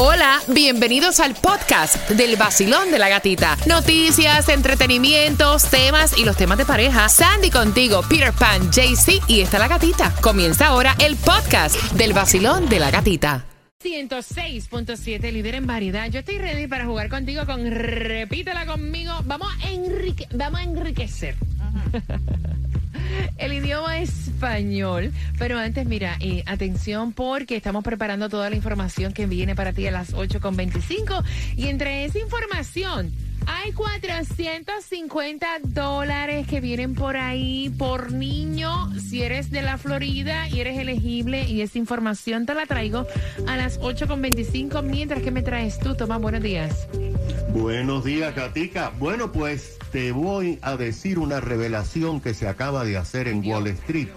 Hola, bienvenidos al podcast del vacilón de la gatita. Noticias, entretenimientos, temas y los temas de pareja. Sandy contigo, Peter Pan, JC y está la gatita. Comienza ahora el podcast del vacilón de la gatita. 106.7, líder en variedad. Yo estoy ready para jugar contigo con Repítela conmigo. Vamos a, enrique- vamos a enriquecer. El idioma español. Pero antes, mira, atención porque estamos preparando toda la información que viene para ti a las 8.25. Y entre esa información hay 450 dólares que vienen por ahí por niño. Si eres de la Florida y eres elegible y esa información te la traigo a las 8.25. Mientras que me traes tú, Tomás, buenos días. Buenos días, Gatica. Bueno, pues te voy a decir una revelación que se acaba de hacer en Wall Street.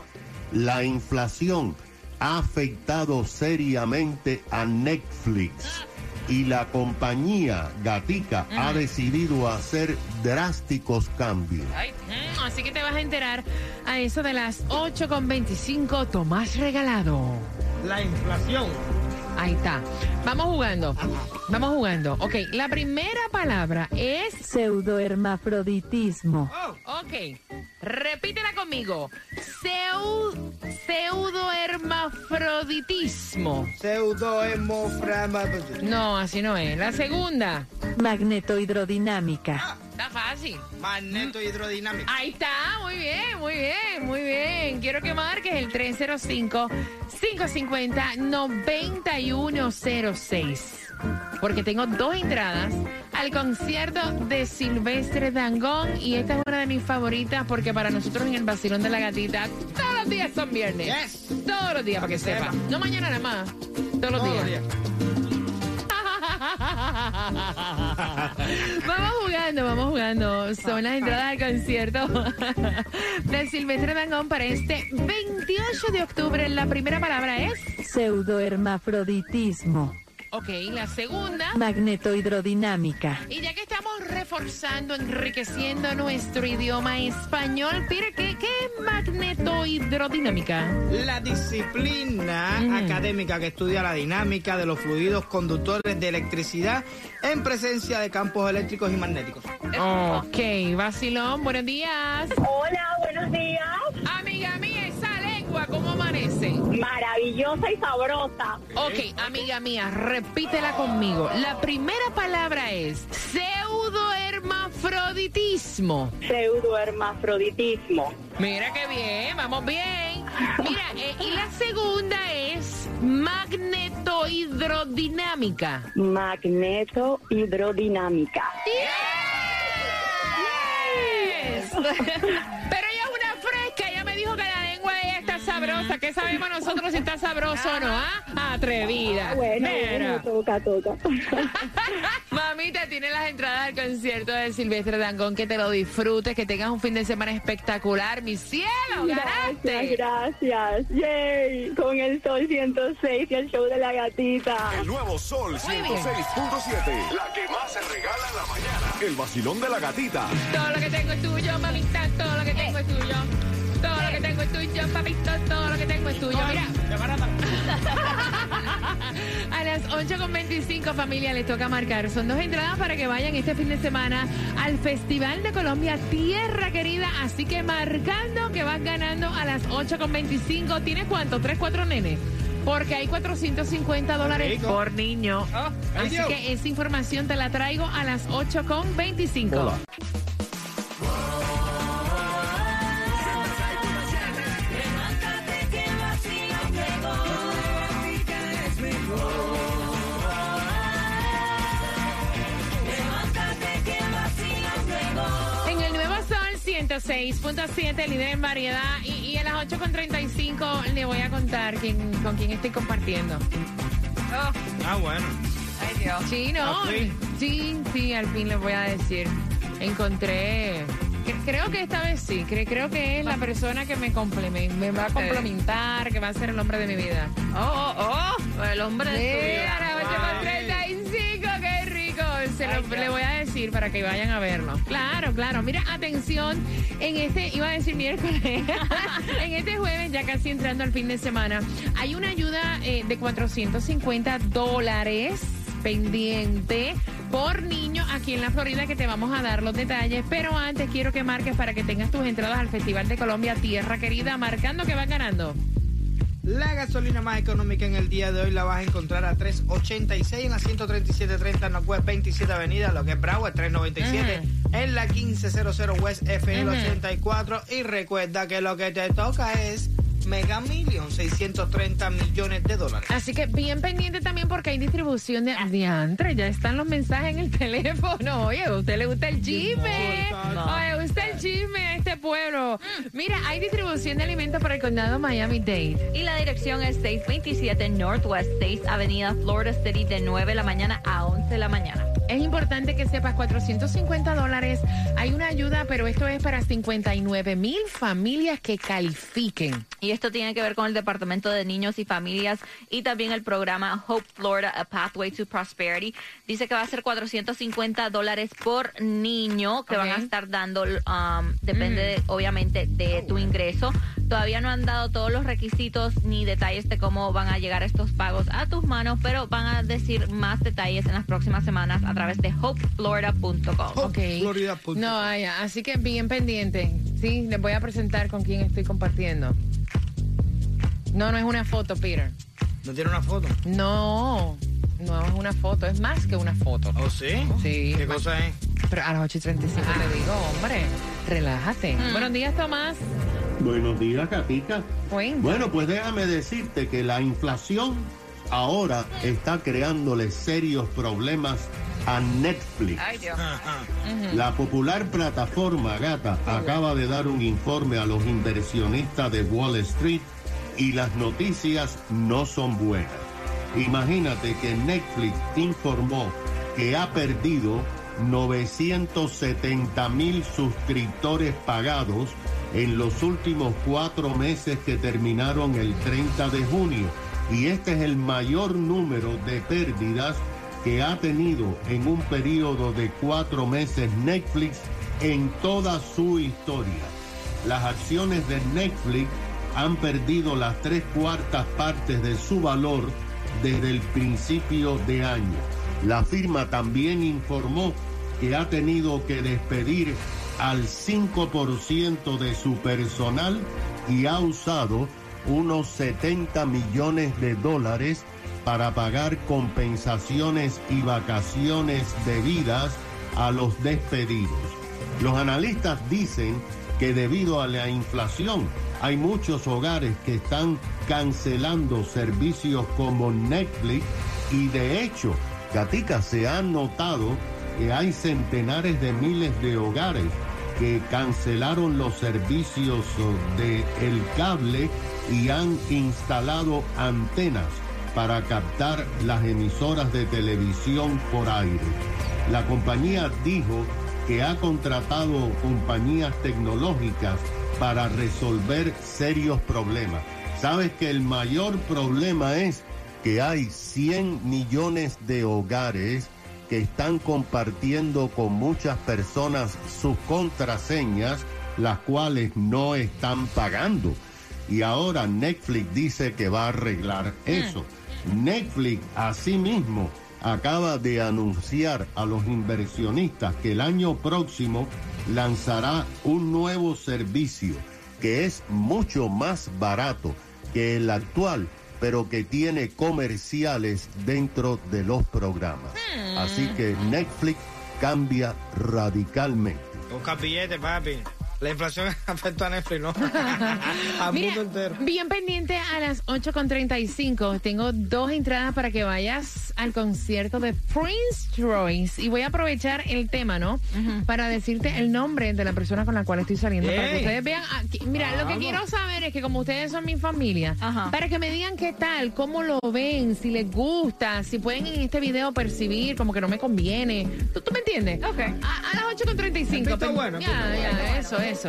La inflación ha afectado seriamente a Netflix y la compañía Gatica ha decidido hacer drásticos cambios. Mm, Así que te vas a enterar a eso de las 8.25. Tomás regalado. La inflación. Ahí está. Vamos jugando. Vamos jugando. Ok, la primera palabra es. Pseudohermafroditismo. Ok, repítela conmigo. Seu, pseudohermafroditismo. Pseudohemoframa. No, así no es. La segunda. Magnetohidrodinámica. Está fácil. Magneto hidrodinámico. Ahí está, muy bien, muy bien, muy bien. Quiero que marques el 305-550-9106. Porque tengo dos entradas al concierto de Silvestre Dangón y esta es una de mis favoritas porque para nosotros en el Basilón de la Gatita todos los días son viernes. Yes. Todos los días, para que sepa. No mañana nada más, todos los Todos días. Son las entradas al concierto de Silvestre Dangón para este 28 de octubre. La primera palabra es. Pseudohermafroditismo. Ok, la segunda. Magnetohidrodinámica. Y ya que estamos reforzando, enriqueciendo nuestro idioma español, Peter, ¿qué, qué es magnetohidrodinámica? La disciplina Mm. académica que estudia la dinámica de los fluidos conductores de electricidad en presencia de campos eléctricos y magnéticos. Ok, vacilón, buenos días. Hola, buenos días. Amiga mía, esa lengua, ¿cómo Maravillosa y sabrosa. Ok, amiga mía, repítela conmigo. La primera palabra es pseudohermafroditismo. Pseudohermafroditismo. Mira qué bien, vamos bien. Mira, eh, y la segunda es magnetohidrodinámica. Magneto hidrodinámica. Yes. sabrosa. ¿Qué sabemos nosotros si está sabroso o no? ¿Ah? Atrevida. Bueno, Mira. bueno, toca, toca. Mamita, tiene las entradas al concierto de Silvestre Dangón. Que te lo disfrutes, que tengas un fin de semana espectacular. Mi cielo, Gracias, ganaste. gracias. Yay. Con el sol 106 y el show de la gatita. El nuevo Sol Muy bien. 106.7. La que más se regala en la mañana. El vacilón de la gatita. Todo lo que tengo es tuyo, mamita. Todo lo que tengo es tuyo. Todo lo que tengo es tuyo, papito. Todo lo que tengo es tuyo. Mira. A las 8.25 familia les toca marcar. Son dos entradas para que vayan este fin de semana al Festival de Colombia Tierra Querida. Así que marcando que vas ganando a las 8.25. ¿Tienes cuánto? ¿Tres, cuatro nenes? Porque hay 450 dólares por niño. Ah, Así Dios. que esa información te la traigo a las 8.25. 106.7, líder en variedad. Y, y a las 8.35 le voy a contar quién, con quién estoy compartiendo. Ah, bueno. Sí, no. ¿Al fin? Sí, sí, al fin les voy a decir. Encontré. cre- Creo que esta vez sí. cre- creo que es la persona que me, complemen- me va a complementar, que va a ser el hombre de mi vida. Oh, oh, oh, el hombre de su Mira, vida. la 8.35, qué rico. Se lo, le voy a decir para que vayan a verlo. Claro, claro. Mira, atención, en este, iba a decir miércoles, en este jueves, ya casi entrando al fin de semana, hay una ayuda eh, de 450 dólares pendiente por niño aquí en la Florida que te vamos a dar los detalles. Pero antes quiero que marques para que tengas tus entradas al Festival de Colombia Tierra Querida, marcando que vas ganando. La gasolina más económica en el día de hoy la vas a encontrar a 3.86 en la 137.30 Northwest 27 Avenida, lo que es Broward 3.97 en la 1500 West FL 84 y recuerda que lo que te toca es Mega Million, 630 millones de dólares. Así que bien pendiente también porque hay distribución de diantre. Ya están los mensajes en el teléfono. Oye, ¿a usted le gusta el chisme? No. Oye, ¿a usted el chisme este pueblo? Mira, hay distribución de alimentos para el condado Miami-Dade. Y la dirección es 627 Northwest 6 Avenida Florida City de 9 de la mañana a 11 de la mañana. Es importante que sepas, 450 dólares. Hay una ayuda, pero esto es para 59 mil familias que califiquen. Y esto tiene que ver con el Departamento de Niños y Familias y también el programa Hope Florida, A Pathway to Prosperity. Dice que va a ser 450 dólares por niño que van a estar dando, um, depende de- obviamente de tu ingreso. Todavía no han dado todos los requisitos ni detalles de cómo van a llegar estos pagos a tus manos, pero van a decir más detalles en las próximas semanas a través de hopeflorida.com. Ok. Florida.com. No, así que bien pendiente. Sí, les voy a presentar con quién estoy compartiendo. No, no es una foto, Peter. ¿No tiene una foto? No, no es una foto, es más que una foto. ¿Oh, sí? Sí. ¿Qué cosa es? Pero a las 8 y 35 te digo, hombre, relájate. Buenos días, Tomás. Buenos días. Cuenta. Bueno, pues déjame decirte que la inflación ahora está creándole serios problemas a Netflix. La popular plataforma Gata acaba de dar un informe a los inversionistas de Wall Street y las noticias no son buenas. Imagínate que Netflix informó que ha perdido 970 mil suscriptores pagados en los últimos cuatro meses que terminaron el 30 de junio. Y este es el mayor número de pérdidas que ha tenido en un periodo de cuatro meses Netflix en toda su historia. Las acciones de Netflix han perdido las tres cuartas partes de su valor desde el principio de año. La firma también informó que ha tenido que despedir al 5% de su personal y ha usado unos 70 millones de dólares para pagar compensaciones y vacaciones debidas a los despedidos. Los analistas dicen que debido a la inflación hay muchos hogares que están cancelando servicios como Netflix y de hecho, Gatica, se ha notado que hay centenares de miles de hogares que cancelaron los servicios de el cable y han instalado antenas para captar las emisoras de televisión por aire. La compañía dijo que ha contratado compañías tecnológicas para resolver serios problemas. Sabes que el mayor problema es que hay 100 millones de hogares que están compartiendo con muchas personas sus contraseñas, las cuales no están pagando. Y ahora Netflix dice que va a arreglar eso. Netflix asimismo acaba de anunciar a los inversionistas que el año próximo lanzará un nuevo servicio que es mucho más barato que el actual, pero que tiene comerciales dentro de los programas. Así que Netflix cambia radicalmente. Busca billete, papi. La inflación afecta a Netflix, ¿no? Al Mira, mundo entero. bien pendiente a las 8.35. Tengo dos entradas para que vayas al concierto de Prince Royce. Y voy a aprovechar el tema, ¿no? Para decirte el nombre de la persona con la cual estoy saliendo. Para que ustedes vean. aquí. Mira, lo que quiero saber es que como ustedes son mi familia, Ajá. para que me digan qué tal, cómo lo ven, si les gusta, si pueden en este video percibir como que no me conviene. ¿Tú, tú me entiendes? Ok. A, a las 8.35. Pito Pen- bueno, Ya, ya, eso, eso.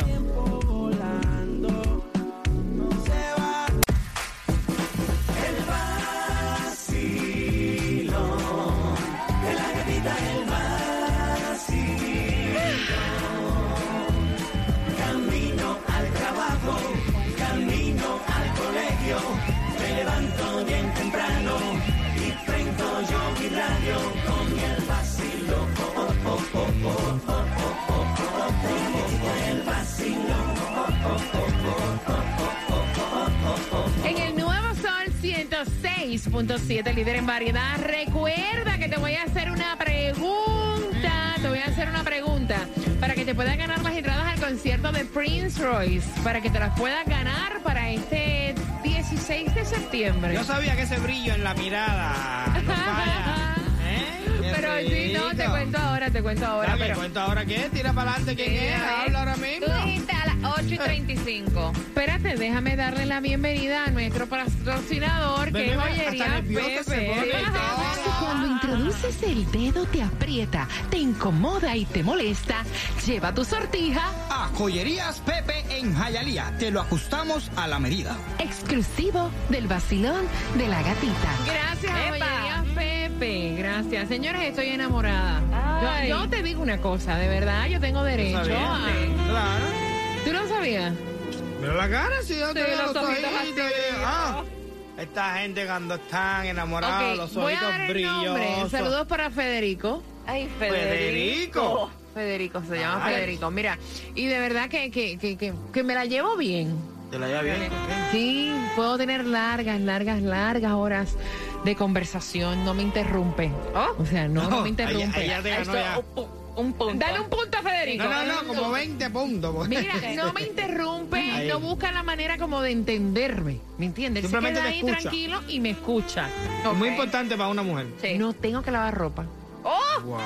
106.7, líder en variedad. Recuerda que te voy a hacer una pregunta. Te voy a hacer una pregunta para que te puedas ganar las entradas al concierto de Prince Royce. Para que te las puedas ganar para este 16 de septiembre. Yo sabía que ese brillo en la mirada no falla. ¿Eh? Pero sí, no, te cuento ahora, te cuento ahora. Pero, cuento ahora qué, tira para adelante quién es, habla ahora mismo. 8 y 35. espérate, déjame darle la bienvenida a nuestro patrocinador, que es joyería Pepe. Cuando introduces el dedo te aprieta, te incomoda y te molesta, lleva tu sortija A Joyerías Pepe en Jayalía. Te lo ajustamos a la medida. exclusivo del vacilón de la gatita. Gracias, Epa. Pepe. Gracias. Señores, estoy enamorada. Yo, yo te digo una cosa, de verdad, yo tengo derecho. Claro. ¿Tú no sabías? Mira la cara, si yo te Sí, los los ojitos así. ah. Esta gente cuando están enamorados, los voy a ojitos dar el nombre. brillosos. Saludos para Federico. Ay, Federico. Federico, se llama Ay. Federico. Mira, y de verdad que, que, que, que, que me la llevo bien. ¿Te la lleva bien? Sí, puedo tener largas, largas, largas horas de conversación. No me interrumpe. Oh. O sea, no, no, me interrumpe. Ahí, ahí ya te ganó ya. Un, un punto. Dale un punto a Federico. No, no, no, como 20 puntos. pues. Mira, no me interrumpe, Ahí. no busca la manera como de entenderme. ¿Me entiendes? Él se queda ahí escucha. tranquilo y me escucha. Muy importante para una mujer. Sí. No tengo que lavar ropa. ¡Oh! Wow.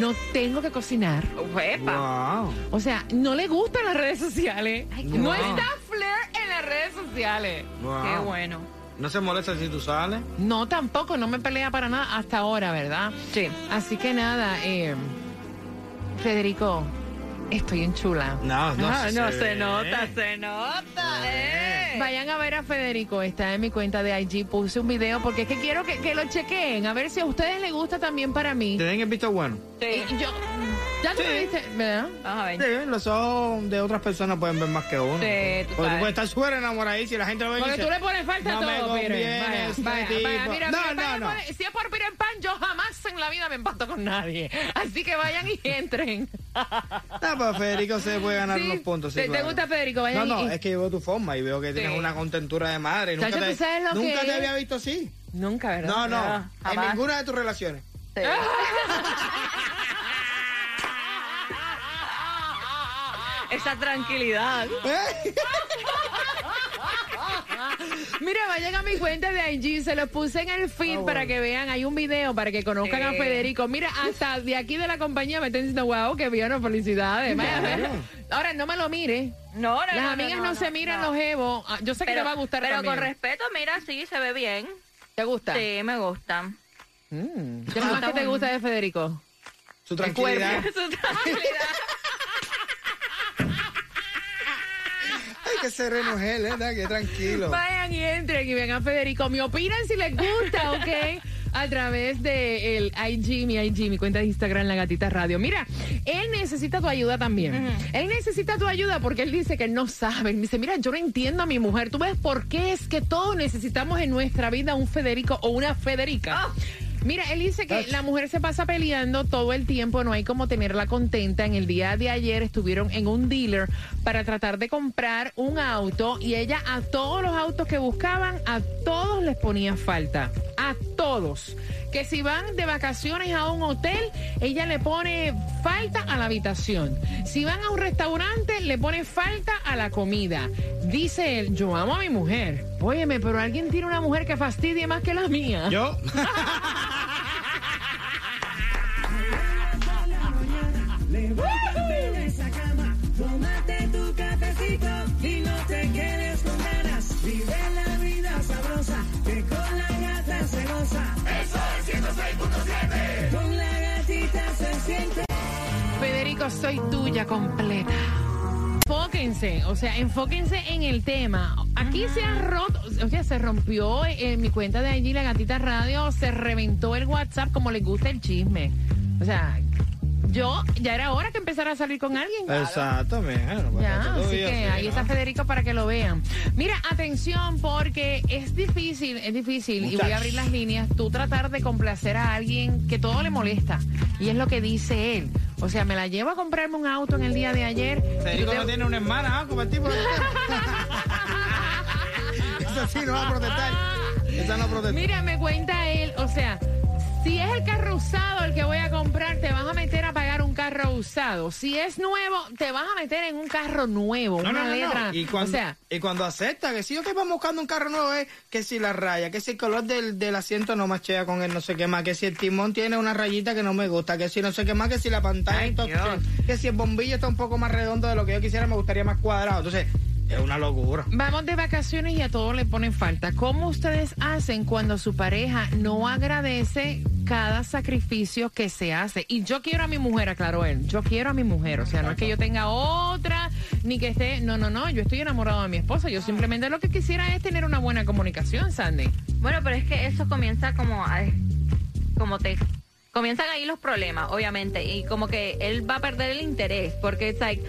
No tengo que cocinar. ¡Epa! Wow. O sea, no le gustan las redes sociales. Ay, qué no está Flair en las redes sociales. wow. ¡Qué bueno! No se molesta si tú sales. No, tampoco, no me pelea para nada hasta ahora, ¿verdad? Sí. Así que nada, eh, Federico, estoy en chula. No, no, Ah, no sé. se nota, se nota. ¡Eh! Vayan a ver a Federico, está en mi cuenta de IG, puse un video porque es que quiero que, que lo chequeen, a ver si a ustedes les gusta también para mí. ¿Te den el visto bueno? Sí. Y yo, ya tú Sí. me viste, ¿verdad? Vamos a ver. Sí, los ojos de otras personas pueden ver más que uno. Sí, tú Porque tú puedes estar súper enamoradísimo y la gente lo ve y Porque dice, tú le pones falta no a me todo, Pire. conviene Vaya, este vaya, tipo. vaya, mira, No, mira, no, vaya, no. pone- Si es por Pire en pan, yo jamás en la vida me empato con nadie. Así que vayan y entren. Ah, pero Federico se puede ganar Sí. unos puntos. sí, ¿Te- gusta Federico? No, Vayan no, y- es que yo veo tu forma y veo que tienes una contentura de madre. y Nunca, Chacho, te, ¿tú sabes lo nunca que te había visto así. Nunca, ¿verdad? No, no, No, en ninguna de tus relaciones. Esa tranquilidad. ¿Eh? Mira, vayan a mi cuenta de IG, se los puse en el feed para que vean, hay un video para que conozcan a. Federico. Mira, hasta de aquí de la compañía me están diciendo, wow, qué bien, felicidades. Vaya. Ahora, no me lo mire. No, no, Las no, amigas no, se miran no. los evos. Ah, Yo sé que te va a gustar Pero también. con respeto, mira, sí, se ve bien. ¿Te gusta? Sí, me gusta. Mm. ¿Qué es lo más que te gusta de Federico? Su tranquilidad. Su tranquilidad. Ay, que sereno es él, ¿verdad? Que tranquilo. Vayan y entren y vengan Federico. Me opinan si les gusta, ¿ok? A través de el IG, mi IG, mi cuenta de Instagram, La Gatita Radio. Mira, él necesita tu ayuda también. Él necesita tu ayuda porque él dice que no sabe. Él dice, mira, yo no entiendo a mi mujer. ¿Tú ves por qué es que todos necesitamos en nuestra vida un Federico o una Federica? Mira, él dice que la mujer se pasa peleando todo el tiempo, no hay como tenerla contenta. En el día de ayer estuvieron en un dealer para tratar de comprar un auto y ella a todos los autos que buscaban, a todos les ponía falta. A todos. Que si van de vacaciones a un hotel, ella le pone falta a la habitación. Si van a un restaurante, le pone falta a la comida. Dice él, yo amo a mi mujer. Óyeme, pero alguien tiene una mujer que fastidie más que la mía. Yo. Soy tuya completa. Enfóquense, o sea, enfóquense en el tema. Aquí se ha roto, o sea, se rompió en mi cuenta de allí la gatita radio, se reventó el WhatsApp como les gusta el chisme. O sea, yo ya era hora que empezara a salir con alguien. Pasa Ya, así que ahí ¿no? está Federico para que lo vean. Mira, atención, porque es difícil, es difícil, y voy a abrir las líneas, tú tratar de complacer a alguien que todo le molesta. Y es lo que dice él. O sea, me la llevo a comprarme un auto en el día de ayer. y Federico no te- tiene una hermana, ¿ah? Como el tipo de... Eso sí no va a protestar. Esa no protesta. Mira, me cuenta él, o sea, si es el carro usado el que voy a comprar, te vas a meter a pagar carro usado. Si es nuevo, te vas a meter en un carro nuevo, No, una no, no, letra. Y cuando, o sea, y cuando acepta que si yo vamos buscando un carro nuevo es que si la raya, que si el color del, del asiento no machea con el no sé qué más, que si el timón tiene una rayita que no me gusta, que si no sé qué más, que si la pantalla Ay, que si el bombillo está un poco más redondo de lo que yo quisiera, me gustaría más cuadrado. Entonces, es una locura. Vamos de vacaciones y a todos le ponen falta. ¿Cómo ustedes hacen cuando su pareja no agradece cada sacrificio que se hace? Y yo quiero a mi mujer, aclaró él. Yo quiero a mi mujer. O sea, no es que yo tenga otra, ni que esté. No, no, no. Yo estoy enamorado de mi esposa. Yo simplemente lo que quisiera es tener una buena comunicación, Sandy. Bueno, pero es que eso comienza como a, como te comienzan ahí los problemas, obviamente, y como que él va a perder el interés porque it's like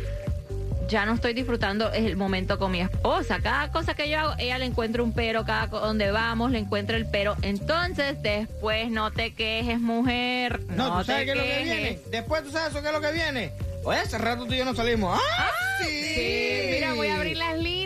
ya no estoy disfrutando el momento con mi esposa. Cada cosa que yo hago, ella le encuentra un pero, cada donde vamos le encuentra el pero. Entonces, después no te quejes, mujer. No, No, ¿tú sabes qué es lo que viene? Después tú sabes eso qué es lo que viene. Oye, hace rato tú y yo no salimos. ¡Ah, sí! Sí, mira, voy a abrir las líneas.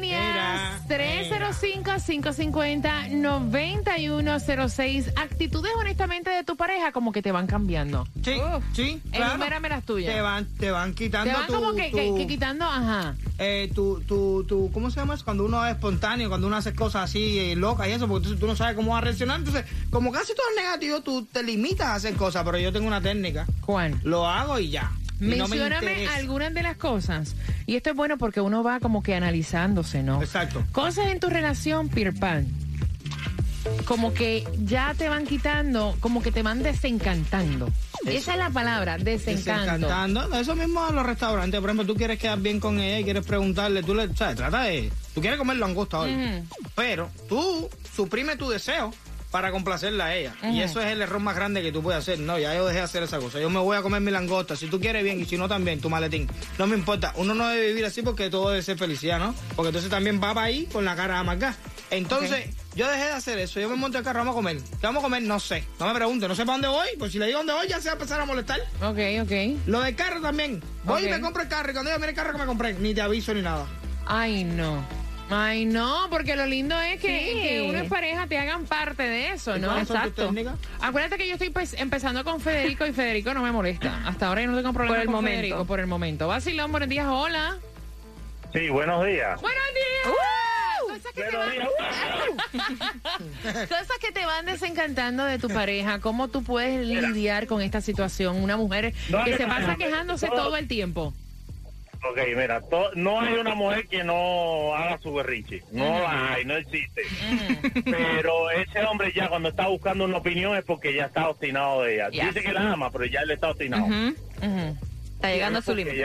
Mira, 305-550-9106. Actitudes, honestamente, de tu pareja como que te van cambiando. Sí, sí, claro. Enumérame las tuyas. Te van, te van quitando Te van tu- como que, que- tu- que quitando, ajá. eh, tu, tu, tu, ¿cómo se llama eso? Cuando uno es espontáneo, cuando uno hace cosas así eh, locas y eso, porque tú, tú no sabes cómo va a reaccionar. Entonces, como casi todo es negativo, tú te limitas a hacer cosas, pero yo tengo una técnica. ¿Cuál? Lo hago y ya. No Mencióname algunas de las cosas. Y esto es bueno porque uno va como que analizándose, ¿no? Exacto. Cosas en tu relación, Peter Pan. Como que ya te van quitando, como que te van desencantando. Esa es la palabra, desencanto. Desencantando. Eso mismo a los restaurantes. Por ejemplo, tú quieres quedar bien con ella y quieres preguntarle, tú le, ¿sabes? Trata de. Tú quieres comer langosta hoy. Pero tú suprime tu deseo para complacerla a ella. Y eso es el error más grande que tú puedes hacer. No, ya yo dejé de hacer esa cosa. Yo me voy a comer mi langosta. Si tú quieres bien y si no también, tu maletín. No me importa. Uno no debe vivir así porque todo debe ser felicidad, ¿no? Porque entonces también va para ahí con la cara amargada. Entonces, yo dejé de hacer eso. Yo me monto el carro, vamos a comer. ¿Qué vamos a comer? No sé. No me pregunte. No sé para dónde voy. Pues si le digo dónde voy, ya se va a empezar a molestar. Ok, ok. Lo del carro también. Voy y me compro el carro. Y cuando yo mire el carro que me compré, ni te aviso ni nada. Ay, no. Ay, no, porque lo lindo es que, Sí. que uno es pareja, te hagan parte de eso, ¿no? Exacto. Acuérdate que yo estoy pues, empezando con Federico y Federico no me molesta. Hasta ahora yo no tengo problema Por el con momento. Federico por el momento. Vacilón, buenos días, hola. Sí, buenos días. ¡Buenos días! Cosas que, te van, cosas que te van desencantando de tu pareja. ¿Cómo tú puedes lidiar con esta situación? Una mujer No, que no, se pasa no, quejándose no. todo el tiempo. Ok, mira, to- no hay una mujer que no haga su berrinche. No la hay, no existe. Pero ese hombre ya cuando está buscando una opinión es porque ya está obstinado de ella. Yes. Dice que la ama, pero ya él está obstinado. Está llegando a su límite.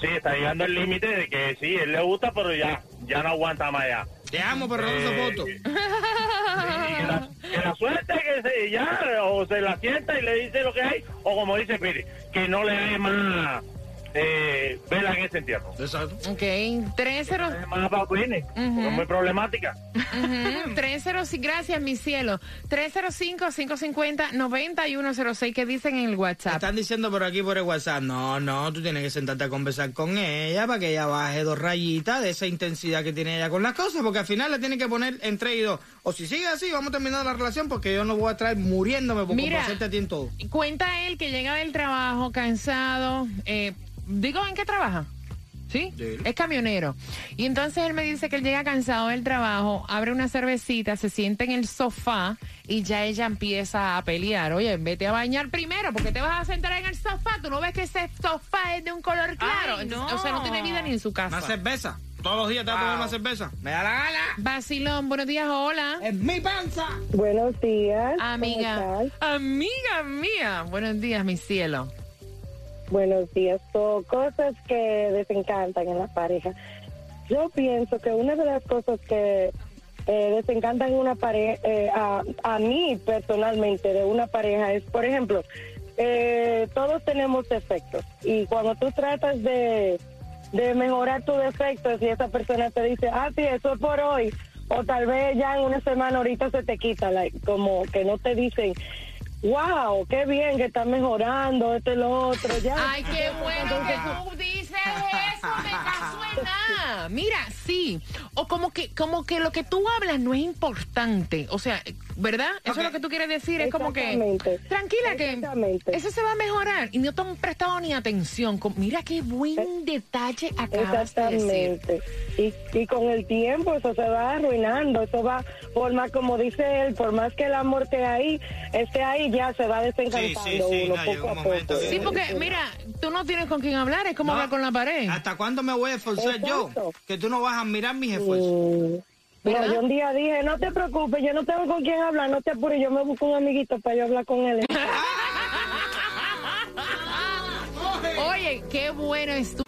sí, está llegando al límite de que sí, él le gusta, pero ya, ya no aguanta más ya. Te amo, pero no Eh, soporto. Sí, que, la, que la suerte que se ya o se la sienta y le dice lo que hay o como dice Piri que no le hay más eh, vela en ese entierro Exacto. Ok, 30... es más papines porque es muy problemática Ujú, 305, gracias, mi cielo. 305-550-9106, ¿qué dicen en el WhatsApp? Están diciendo por aquí por el WhatsApp, no, no, tú tienes que sentarte a conversar con ella para que ella baje dos rayitas de esa intensidad que tiene ella con las cosas, porque al final le tiene que poner entre y dos. O si sigue así, vamos terminando la relación porque yo no voy a estar muriéndome por complacerte a ti en todo. Cuenta él que llega del trabajo cansado. eh, digo, ¿en qué trabaja? ¿Sí? Es camionero. Y entonces él me dice que él llega cansado del trabajo, abre una cervecita, se sienta en el sofá y ya ella empieza a pelear. Oye, vete a bañar primero, porque te vas a sentar en el sofá? ¿Tú no ves que ese sofá es de un color claro? Ay, no. O sea, no tiene vida ni en su casa. Una cerveza. Todos los días te vas a tomar una cerveza. Me da la gana. Vacilón, buenos días, hola. Es mi panza. Buenos días. ¿cómo Amiga, estás? amiga mía. Buenos días, mi cielo. Buenos días. So, cosas que desencantan en la pareja. Yo pienso que una de las cosas que eh, desencantan en una pareja, eh, a, a mí personalmente de una pareja es, por ejemplo, eh, todos tenemos defectos y cuando tú tratas de, de mejorar tus defectos y esa persona te dice, ah, sí, eso es por hoy, o tal vez ya en una semana ahorita se te quita, like, como que no te dicen, wow, qué bien que estás mejorando, esto y lo otro, ya. Ay, qué bueno que tú dices eso, me nada. Mira, sí. O como que, como que lo que tú hablas no es importante. O sea, ¿verdad? Eso es lo que tú quieres decir. Es como que. Tranquila, que eso se va a mejorar. Y no te han prestado ni atención. Mira qué buen detalle acabas de decir. Exactamente. Y, y con el tiempo eso se va arruinando, eso va, por más, como dice él, por más que el amor esté ahí, esté ahí ya se va desencantando Sí, sí, sí, uno no, poco un a poco. que- Sí, porque mira, tú no tienes con quién hablar. Es como No. hablar con la pared. ¿Hasta cuándo me voy a esforzar yo? Que tú no vas a admirar mis esfuerzos. Mm. No, yo un día dije, no te preocupes, yo no tengo con quién hablar, no te apures, yo me busco un amiguito para yo hablar con él. Oye, qué bueno es tú.